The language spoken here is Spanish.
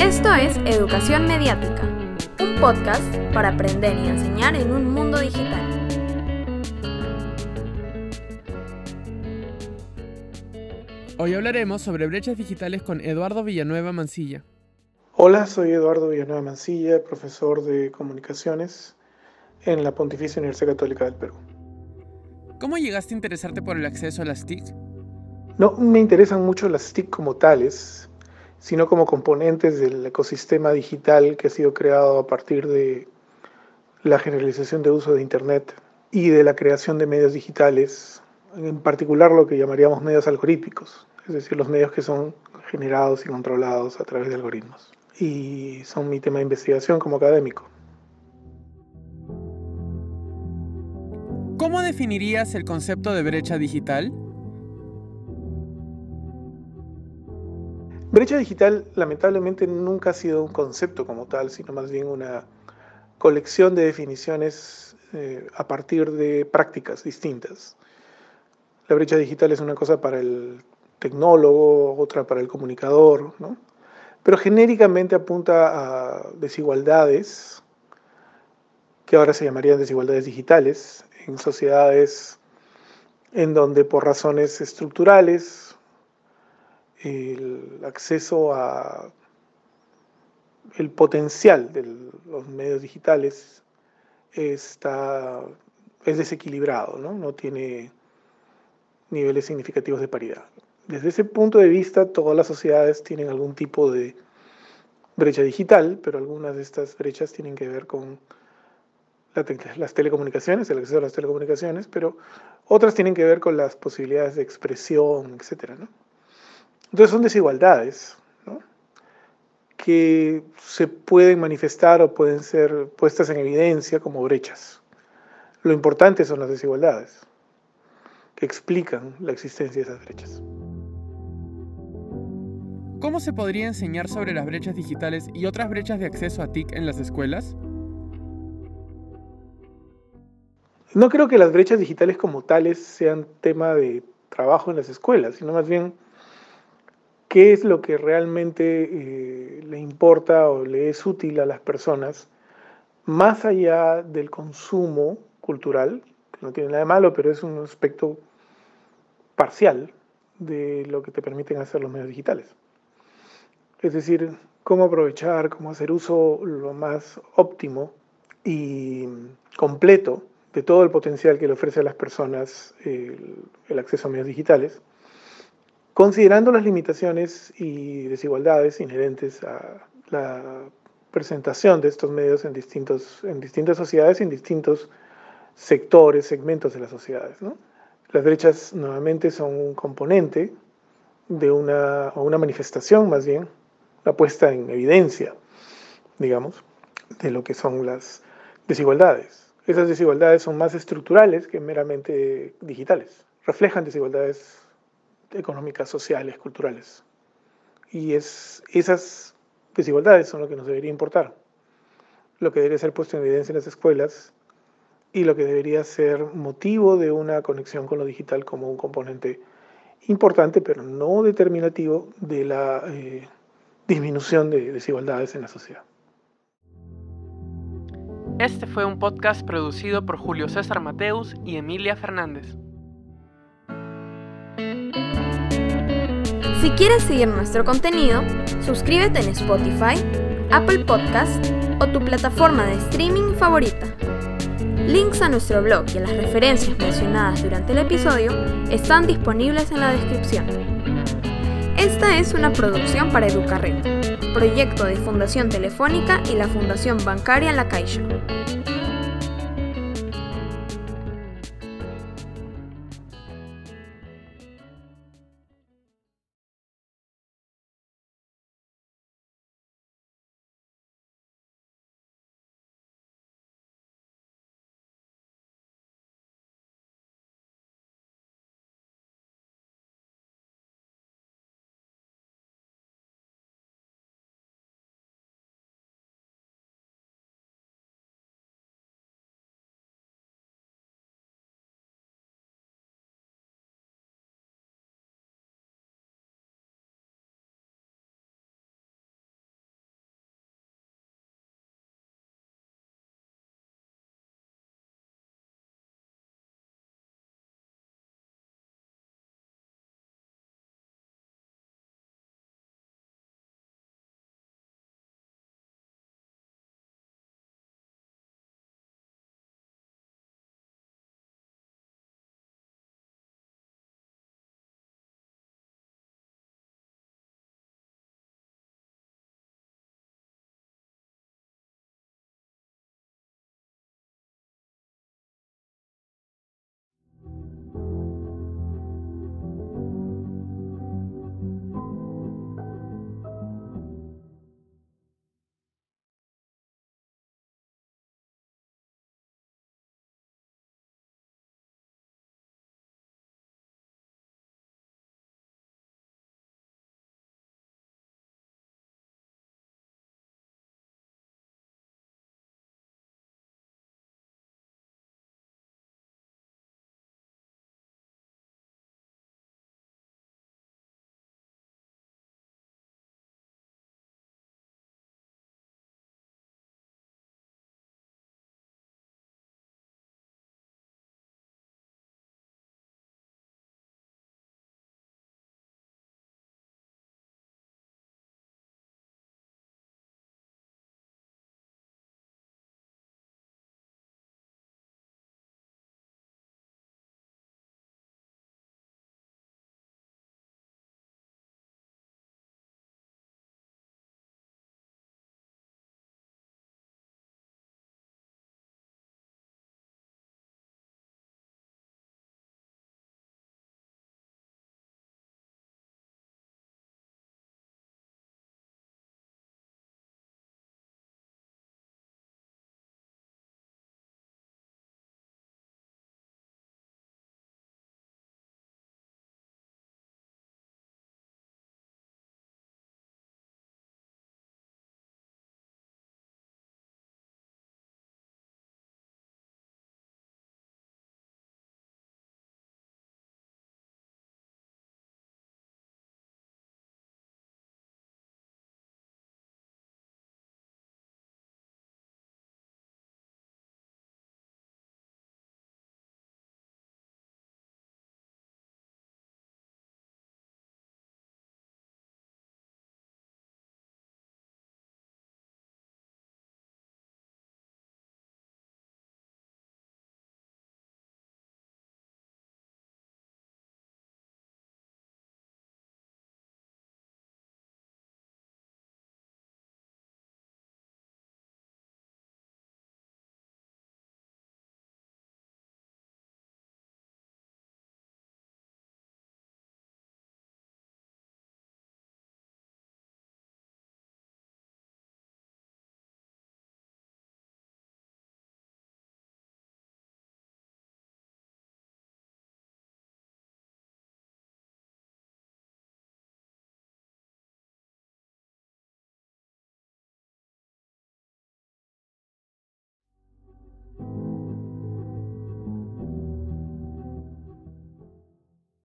Esto es Educación Mediática, un podcast para aprender y enseñar en un mundo digital. Hoy hablaremos sobre brechas digitales con Eduardo Villanueva Mancilla. Hola, soy Eduardo Villanueva Mancilla, profesor de comunicaciones en la Pontificia Universidad Católica del Perú. ¿Cómo llegaste a interesarte por el acceso a las TIC? No me interesan mucho las TIC como tales, sino como componentes del ecosistema digital que ha sido creado a partir de la generalización de uso de Internet y de la creación de medios digitales, en particular lo que llamaríamos medios algorítmicos, es decir, los medios que son generados y controlados a través de algoritmos. Y son mi tema de investigación como académico. ¿Cómo definirías el concepto de brecha digital? Brecha digital lamentablemente nunca ha sido un concepto como tal, sino más bien una colección de definiciones eh, a partir de prácticas distintas. La brecha digital es una cosa para el tecnólogo, otra para el comunicador, ¿no? pero genéricamente apunta a desigualdades, que ahora se llamarían desigualdades digitales, en sociedades en donde por razones estructurales, el acceso a el potencial de los medios digitales está, es desequilibrado, ¿no? no tiene niveles significativos de paridad. Desde ese punto de vista, todas las sociedades tienen algún tipo de brecha digital, pero algunas de estas brechas tienen que ver con las telecomunicaciones, el acceso a las telecomunicaciones, pero otras tienen que ver con las posibilidades de expresión, etc. ¿no? Entonces son desigualdades que se pueden manifestar o pueden ser puestas en evidencia como brechas. Lo importante son las desigualdades que explican la existencia de esas brechas. ¿Cómo se podría enseñar sobre las brechas digitales y otras brechas de acceso a TIC en las escuelas? No creo que las brechas digitales como tales sean tema de trabajo en las escuelas, sino más bien qué es lo que realmente eh, le importa o le es útil a las personas, más allá del consumo cultural, que no tiene nada de malo, pero es un aspecto parcial de lo que te permiten hacer los medios digitales. Es decir, cómo aprovechar, cómo hacer uso lo más óptimo y completo de todo el potencial que le ofrece a las personas el, el acceso a medios digitales considerando las limitaciones y desigualdades inherentes a la presentación de estos medios en, distintos, en distintas sociedades en distintos sectores, segmentos de las sociedades. Las brechas nuevamente son un componente de una, o una manifestación más bien, la puesta en evidencia, digamos, de lo que son las desigualdades. Esas desigualdades son más estructurales que meramente digitales. Reflejan desigualdades económicas, sociales, culturales. Y es, esas desigualdades son lo que nos debería importar, lo que debería ser puesto en evidencia en las escuelas y lo que debería ser motivo de una conexión con lo digital como un componente importante, pero no determinativo de la eh, disminución de desigualdades en la sociedad. Este fue un podcast producido por Julio César Mateus y Emilia Fernández. Si quieres seguir nuestro contenido, suscríbete en Spotify, Apple Podcast o tu plataforma de streaming favorita. Links a nuestro blog y a las referencias mencionadas durante el episodio están disponibles en la descripción. Esta es una producción para Educarred, proyecto de Fundación Telefónica y la Fundación Bancaria La Caixa.